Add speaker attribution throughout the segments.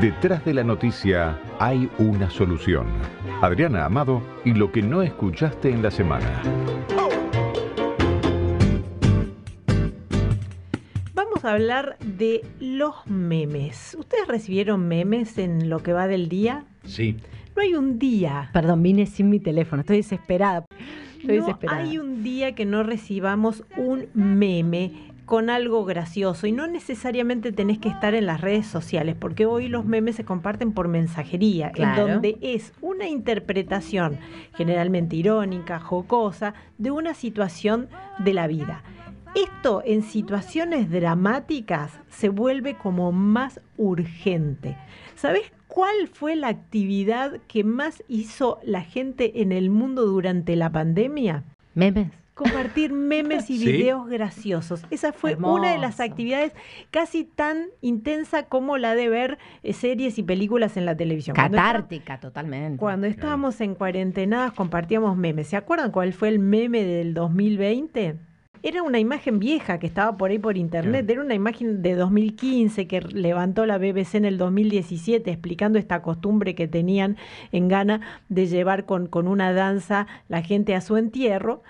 Speaker 1: Detrás de la noticia hay una solución. Adriana Amado y lo que no escuchaste en la semana.
Speaker 2: Vamos a hablar de los memes. ¿Ustedes recibieron memes en lo que va del día?
Speaker 3: Sí.
Speaker 2: No hay un día.
Speaker 4: Perdón, vine sin mi teléfono, estoy desesperada. Estoy
Speaker 2: no
Speaker 4: desesperada.
Speaker 2: hay un día que no recibamos un meme con algo gracioso y no necesariamente tenés que estar en las redes sociales porque hoy los memes se comparten por mensajería
Speaker 4: Claro.
Speaker 2: en donde es una interpretación generalmente irónica, jocosa de una situación de la vida. Esto en situaciones dramáticas se vuelve como más urgente. ¿Sabes cuál fue la actividad que más hizo la gente en el mundo durante la pandemia?
Speaker 4: Memes.
Speaker 2: Compartir memes y
Speaker 3: ¿Sí?
Speaker 2: videos graciosos. Esa fue una de las actividades casi tan intensa como la de ver eh, series y películas en la televisión. Cuando
Speaker 4: Catártica, totalmente.
Speaker 2: Cuando estábamos en cuarentenadas compartíamos memes. ¿Se acuerdan cuál fue el meme del 2020? Era una imagen vieja que estaba por ahí por internet. Era una imagen de 2015 que levantó la BBC en el 2017 explicando esta costumbre que tenían en Ghana de llevar con, con una danza la gente a su entierro.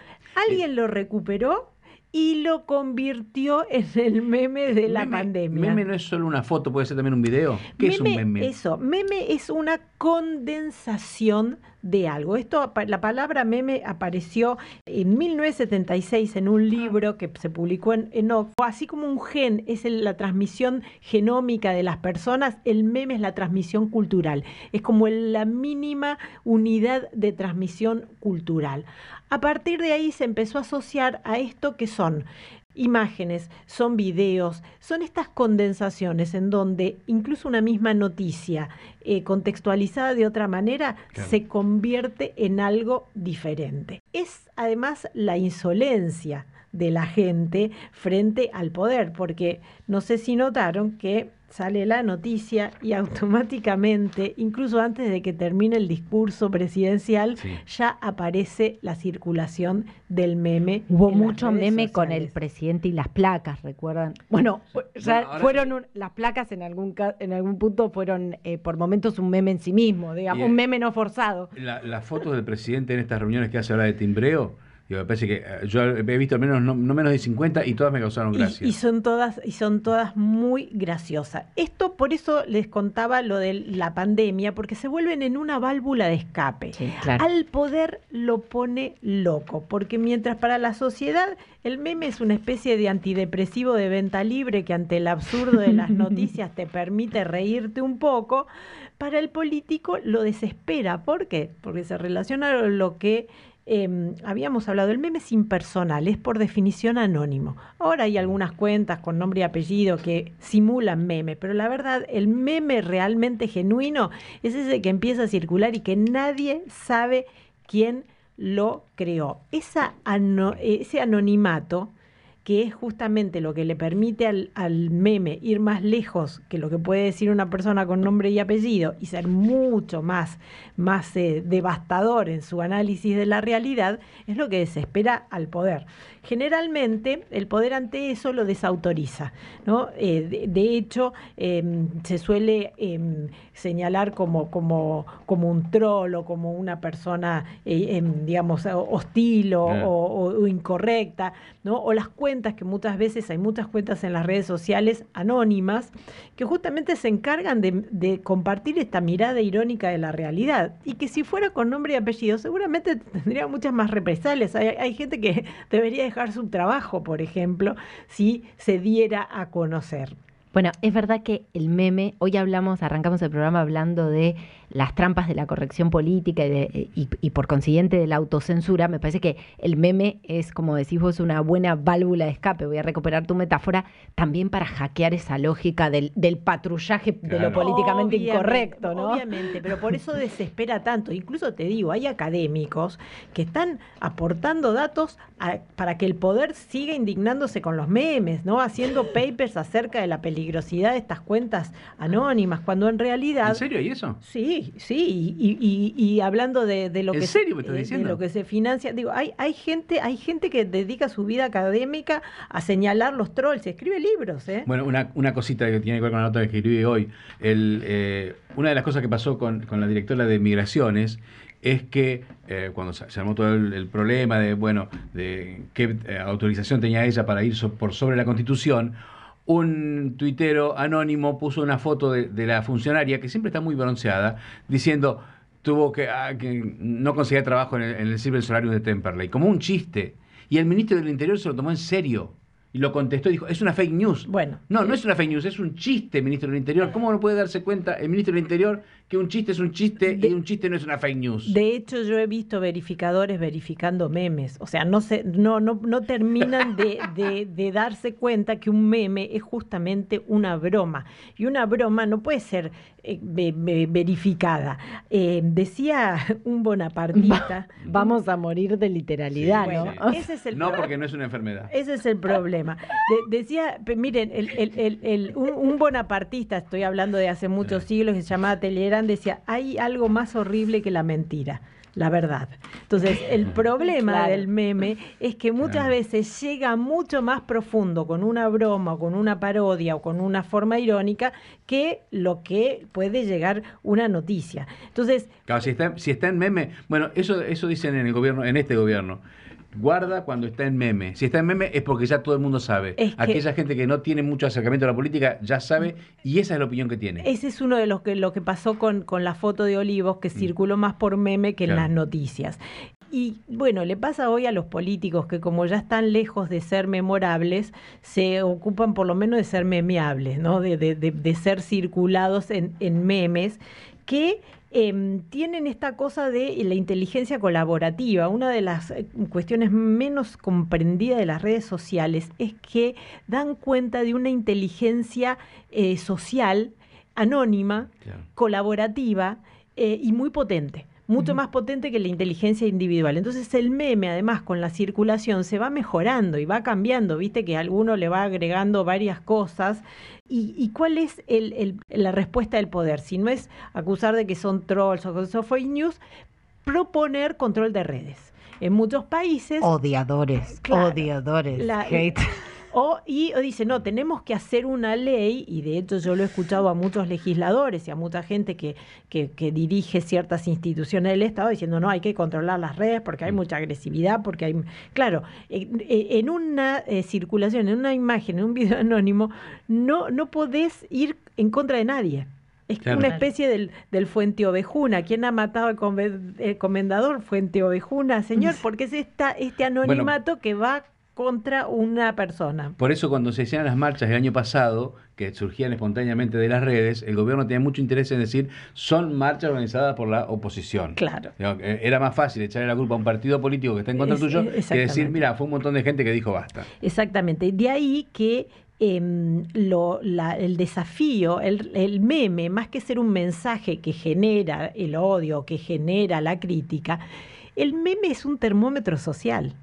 Speaker 2: Alguien lo recuperó y lo convirtió en el meme de la
Speaker 3: Meme-
Speaker 2: pandemia.
Speaker 3: Meme no es solo una foto, puede ser también un video. ¿Qué es un meme?
Speaker 2: Eso, meme es una condensación de algo. Esto, la palabra meme apareció en 1976 en un libro que se publicó en, en Oxford. Así como un gen es la transmisión genómica de las personas, el meme es la transmisión cultural. Es como la mínima unidad de transmisión cultural. A partir de ahí se empezó a asociar a esto que son imágenes, son videos, son estas condensaciones en donde incluso una misma noticia eh, contextualizada de otra manera
Speaker 3: Claro.
Speaker 2: se convierte en algo diferente. Es además la insolencia de la gente frente al poder, porque no sé si notaron que sale la noticia y automáticamente, incluso antes de que termine el discurso presidencial,
Speaker 3: Sí.
Speaker 2: ya aparece la circulación del meme.
Speaker 4: Hubo mucho meme con el presidente y las placas, ¿recuerdan? Bueno, ya
Speaker 3: Bueno,
Speaker 4: fueron
Speaker 3: sí.
Speaker 4: un- las placas en algún ca- en algún punto fueron eh, por momentos un meme en sí mismo, digamos,
Speaker 3: Y, eh,
Speaker 4: un meme no forzado.
Speaker 3: La- Las fotos del presidente en estas reuniones que hace ahora de timbreo, digo, me parece que eh, yo he visto al menos no, no menos de 50 y todas me causaron gracia.
Speaker 2: Y, son todas, y son todas muy graciosas. Esto por eso les contaba lo de la pandemia, porque se vuelven en una válvula de escape.
Speaker 4: Sí, claro.
Speaker 2: Al poder lo pone loco, porque mientras para la sociedad el meme es una especie de antidepresivo de venta libre que ante el absurdo de las noticias te permite reírte un poco, para el político lo desespera. ¿Por qué? Porque se relaciona lo que eh, habíamos hablado, el meme es impersonal, es por definición anónimo. Ahora hay algunas cuentas con nombre y apellido que simulan memes, pero la verdad, el meme realmente genuino es ese que empieza a circular y que nadie sabe quién lo creó. Ese anonimato que es justamente lo que le permite al, al meme ir más lejos que lo que puede decir una persona con nombre y apellido y ser mucho más, más eh, devastador en su análisis de la realidad, es lo que desespera al poder. Generalmente el poder ante eso lo desautoriza. ¿no? Eh, de, de hecho, eh, se suele eh, señalar como, como, como un troll o como una persona, eh, em, digamos, hostil o- o incorrecta, ¿no? O las cuentas que muchas veces hay muchas cuentas en las redes sociales anónimas que justamente se encargan de, compartir esta mirada irónica de la realidad y que si fuera con nombre y apellido seguramente tendría muchas más represalias. Hay, hay gente que debería dejar su trabajo, por ejemplo, si se diera a conocer.
Speaker 4: Bueno, es verdad que el meme, hoy hablamos, arrancamos el programa hablando de las trampas de la corrección política y, de- y- y por consiguiente de la autocensura. Me parece que el meme es, como decís vos, una buena válvula de escape. Voy a recuperar tu metáfora también para hackear esa lógica del, del patrullaje de lo políticamente
Speaker 2: Obviamente,
Speaker 4: incorrecto, ¿no?
Speaker 2: Obviamente, pero por eso desespera tanto. Incluso te digo, hay académicos que están aportando datos a- para que el poder siga indignándose con los memes, ¿no? Haciendo papers acerca de la peligrosidad peligrosidad de estas cuentas anónimas, cuando en realidad...
Speaker 3: ¿En serio y eso?
Speaker 2: Sí, sí, y, y- y hablando de, de lo
Speaker 3: ¿En
Speaker 2: que
Speaker 3: serio me estás
Speaker 2: de- de
Speaker 3: diciendo?
Speaker 2: lo que se financia, digo, hay, hay gente, hay gente que dedica su vida académica a señalar los trolls, escribe libros, ¿eh?
Speaker 3: Bueno, una, una cosita que tiene que ver con la nota que escribí hoy. El, eh, una de las cosas que pasó con, con la directora de Migraciones es que eh, cuando se, se armó todo el, el problema de, bueno, de qué eh, autorización tenía ella para ir so- por sobre la Constitución, un tuitero anónimo puso una foto de, de la funcionaria, que siempre está muy bronceada, diciendo tuvo que, ah, que no conseguía trabajo en el, en el Silver Solarium de Temperley, como un chiste. Y el ministro del Interior se lo tomó en serio. Y lo contestó y dijo, es una fake news.
Speaker 2: Bueno.
Speaker 3: No, no es una fake news, es un chiste, ministro del Interior. ¿Cómo no puede darse cuenta el ministro del Interior que un chiste es un chiste
Speaker 2: De-
Speaker 3: y un chiste no es una fake news?
Speaker 2: De hecho, yo he visto verificadores verificando memes. O sea, no se, no, no, no terminan de, de- de darse cuenta que un meme es justamente una broma. Y una broma no puede ser eh, ve- ve- verificada. Eh, decía un bonapartista.
Speaker 4: Vamos a morir de literalidad,
Speaker 2: Bueno,
Speaker 4: ¿no?
Speaker 2: ese es el
Speaker 3: no, porque no es una enfermedad.
Speaker 2: Ese es el problema. De- decía, miren, el, el- el- el- un, un bonapartista, estoy hablando de hace muchos siglos, que se llamaba Decía, hay algo más horrible que la mentira. La verdad. Entonces, el problema
Speaker 4: Claro.
Speaker 2: del meme es que muchas
Speaker 3: Claro.
Speaker 2: veces llega mucho más profundo con una broma o con una parodia o con una forma irónica que lo que puede llegar una noticia. Entonces,
Speaker 3: Claro, si está, si está en meme, bueno, eso, eso dicen en el gobierno, en este gobierno. Guarda cuando está en meme. Si está en meme es porque ya todo el mundo sabe.
Speaker 2: Es que-
Speaker 3: Aquella gente que no tiene mucho acercamiento a la política ya sabe y esa es la opinión que tiene.
Speaker 2: Ese es uno de los que lo que pasó con, con la foto de Olivos, que circuló más por meme que en
Speaker 3: Mm.
Speaker 2: Las noticias. Y bueno, le pasa hoy a los políticos que como ya están lejos de ser memorables, se ocupan por lo menos de ser memeables, ¿no? De, de- de- de ser circulados en, en memes, que em, tienen esta cosa de la inteligencia colaborativa. Una de las eh, cuestiones menos comprendidas de las redes sociales es que dan cuenta de una inteligencia eh, social anónima,
Speaker 3: Claro.
Speaker 2: colaborativa eh, y muy potente. Mucho más potente que la inteligencia individual. Entonces el meme, además, con la circulación, se va mejorando y va cambiando. Viste que a alguno le va agregando varias cosas. ¿Y, y cuál es el- el- la respuesta del poder? Si no es acusar de que son trolls o que son fake news, proponer control de redes. En muchos países
Speaker 4: Odiadores,
Speaker 2: Claro.
Speaker 4: odiadores.
Speaker 2: La-
Speaker 4: hate.
Speaker 2: O, y o dice, no, tenemos que hacer una ley, y de hecho yo lo he escuchado a muchos legisladores y a mucha gente que, que, que dirige ciertas instituciones del Estado diciendo, no, hay que controlar las redes porque hay mucha agresividad, porque hay... Claro, en, en una eh, circulación, en una imagen, en un video anónimo, no, no podés ir en contra de nadie. Es
Speaker 3: Claro.
Speaker 2: una especie del, del Fuente Ovejuna. ¿Quién ha matado al el comendador? Fuente Ovejuna, señor, porque es esta, este anonimato que va contra una persona.
Speaker 3: Por eso cuando se hacían las marchas el año pasado, que surgían espontáneamente de las redes, el gobierno tenía mucho interés en decir, son marchas organizadas por la oposición.
Speaker 2: Claro.
Speaker 3: Eh, Era más fácil echarle la culpa a un partido político que está en contra
Speaker 2: Es-
Speaker 3: tuyo
Speaker 2: eh,
Speaker 3: que decir, mira, fue un montón de gente que dijo basta.
Speaker 2: Exactamente. De ahí que em, lo- la- el desafío, el, el meme, más que ser un mensaje que genera el odio, que genera la crítica, el meme es un termómetro social.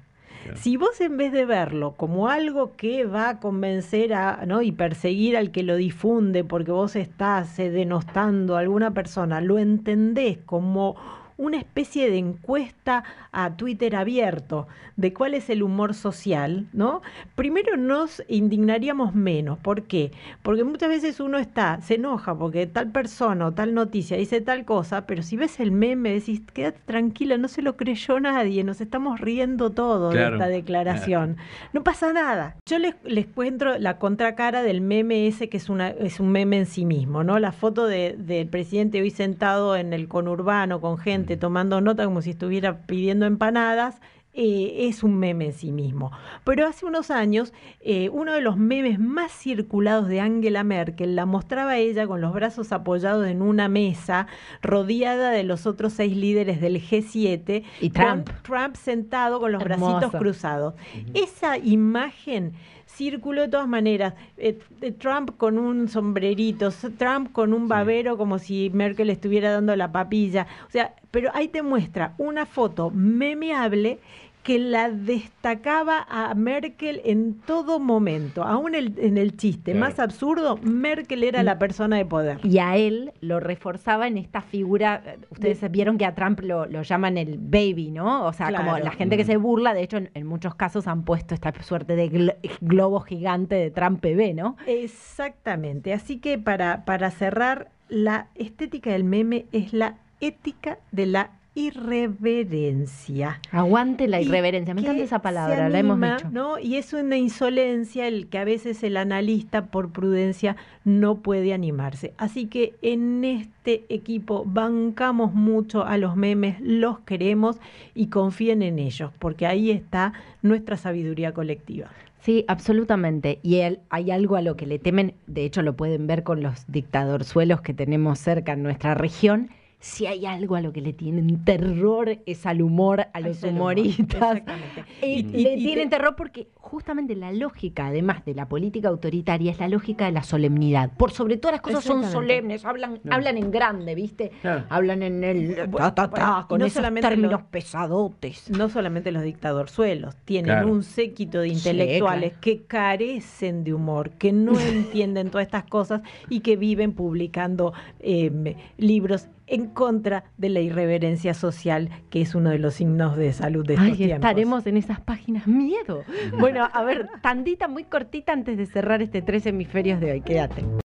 Speaker 2: Si vos en vez de verlo como algo que va a convencer a, ¿no? y perseguir al que lo difunde porque vos estás eh, denostando a alguna persona, lo entendés como una especie de encuesta a Twitter abierto de cuál es el humor social, ¿no? Primero nos indignaríamos menos. ¿Por qué? Porque muchas veces uno está, se enoja porque tal persona o tal noticia dice tal cosa, pero si ves el meme decís, quédate tranquila, no se lo creyó nadie, nos estamos riendo todo
Speaker 3: Claro.
Speaker 2: de esta declaración. No pasa nada. Yo les, les cuento la contracara del meme ese que es, una, es un meme en sí mismo, ¿no? La foto de- del presidente hoy sentado en el conurbano con gente tomando nota como si estuviera pidiendo empanadas. eh, es un meme en sí mismo. Pero hace unos años, eh, uno de los memes más circulados de Angela Merkel la mostraba ella con los brazos apoyados en una mesa, rodeada de los otros seis líderes del G7,
Speaker 4: Y Trump.
Speaker 2: Trump sentado con los
Speaker 4: Hermoso.
Speaker 2: bracitos cruzados. Esa imagen circuló de todas maneras. Eh, eh, Trump con un sombrerito, Trump con un babero como si Merkel estuviera dando la papilla. O sea, pero ahí te muestra una foto memeable que la destacaba a Merkel en todo momento, aún el- en el chiste
Speaker 3: Claro.
Speaker 2: más absurdo, Merkel era la persona de poder.
Speaker 4: Y a él lo reforzaba en esta figura, ustedes vieron que a Trump lo, lo llaman el baby, ¿no? O sea, como la gente que
Speaker 3: Mm.
Speaker 4: se burla, de hecho en, en muchos casos han puesto esta suerte de glo- globo gigante de Trump bebé, ¿no?
Speaker 2: Exactamente. Así que para, para cerrar, la estética del meme es la ética de la irreverencia.
Speaker 4: Aguante la irreverencia, me encanta esa palabra, la hemos dicho.
Speaker 2: ¿no? Y es una insolencia el que a veces el analista, por prudencia, no puede animarse. Así que en este equipo bancamos mucho a los memes, los queremos y confíen en ellos, porque ahí está nuestra sabiduría colectiva.
Speaker 4: Sí, absolutamente. Y él, hay algo a lo que le temen, de hecho lo pueden ver con los dictadorzuelos que tenemos cerca en nuestra región. Si hay algo a lo que le tienen terror es al humor, a los humoristas.
Speaker 2: exactamente.
Speaker 4: Y,
Speaker 2: Y-
Speaker 4: le
Speaker 2: y-
Speaker 4: tienen
Speaker 2: te-
Speaker 4: terror porque justamente la lógica, además de la política autoritaria, es la lógica de la solemnidad. Por sobre todas las cosas son solemnes, hablan,
Speaker 3: No.
Speaker 4: hablan en grande, ¿viste? Hablan en el ta, ta, ta,
Speaker 2: bueno, y
Speaker 4: con
Speaker 2: no
Speaker 4: esos
Speaker 2: solamente
Speaker 4: términos
Speaker 2: lo-
Speaker 4: pesadotes.
Speaker 2: no solamente los dictadorzuelos, tienen
Speaker 3: Claro.
Speaker 2: un séquito de
Speaker 4: Sí,
Speaker 2: intelectuales
Speaker 4: claro.
Speaker 2: que carecen de humor, que no entienden todas estas cosas y que viven publicando eh, libros en contra de la irreverencia social, que es uno de los signos de salud de estos
Speaker 4: Ay,
Speaker 2: tiempos.
Speaker 4: estaremos en esas páginas. Miedo. Bueno, a ver, tandita muy cortita antes de cerrar este tres hemisferios de hoy. Quédate.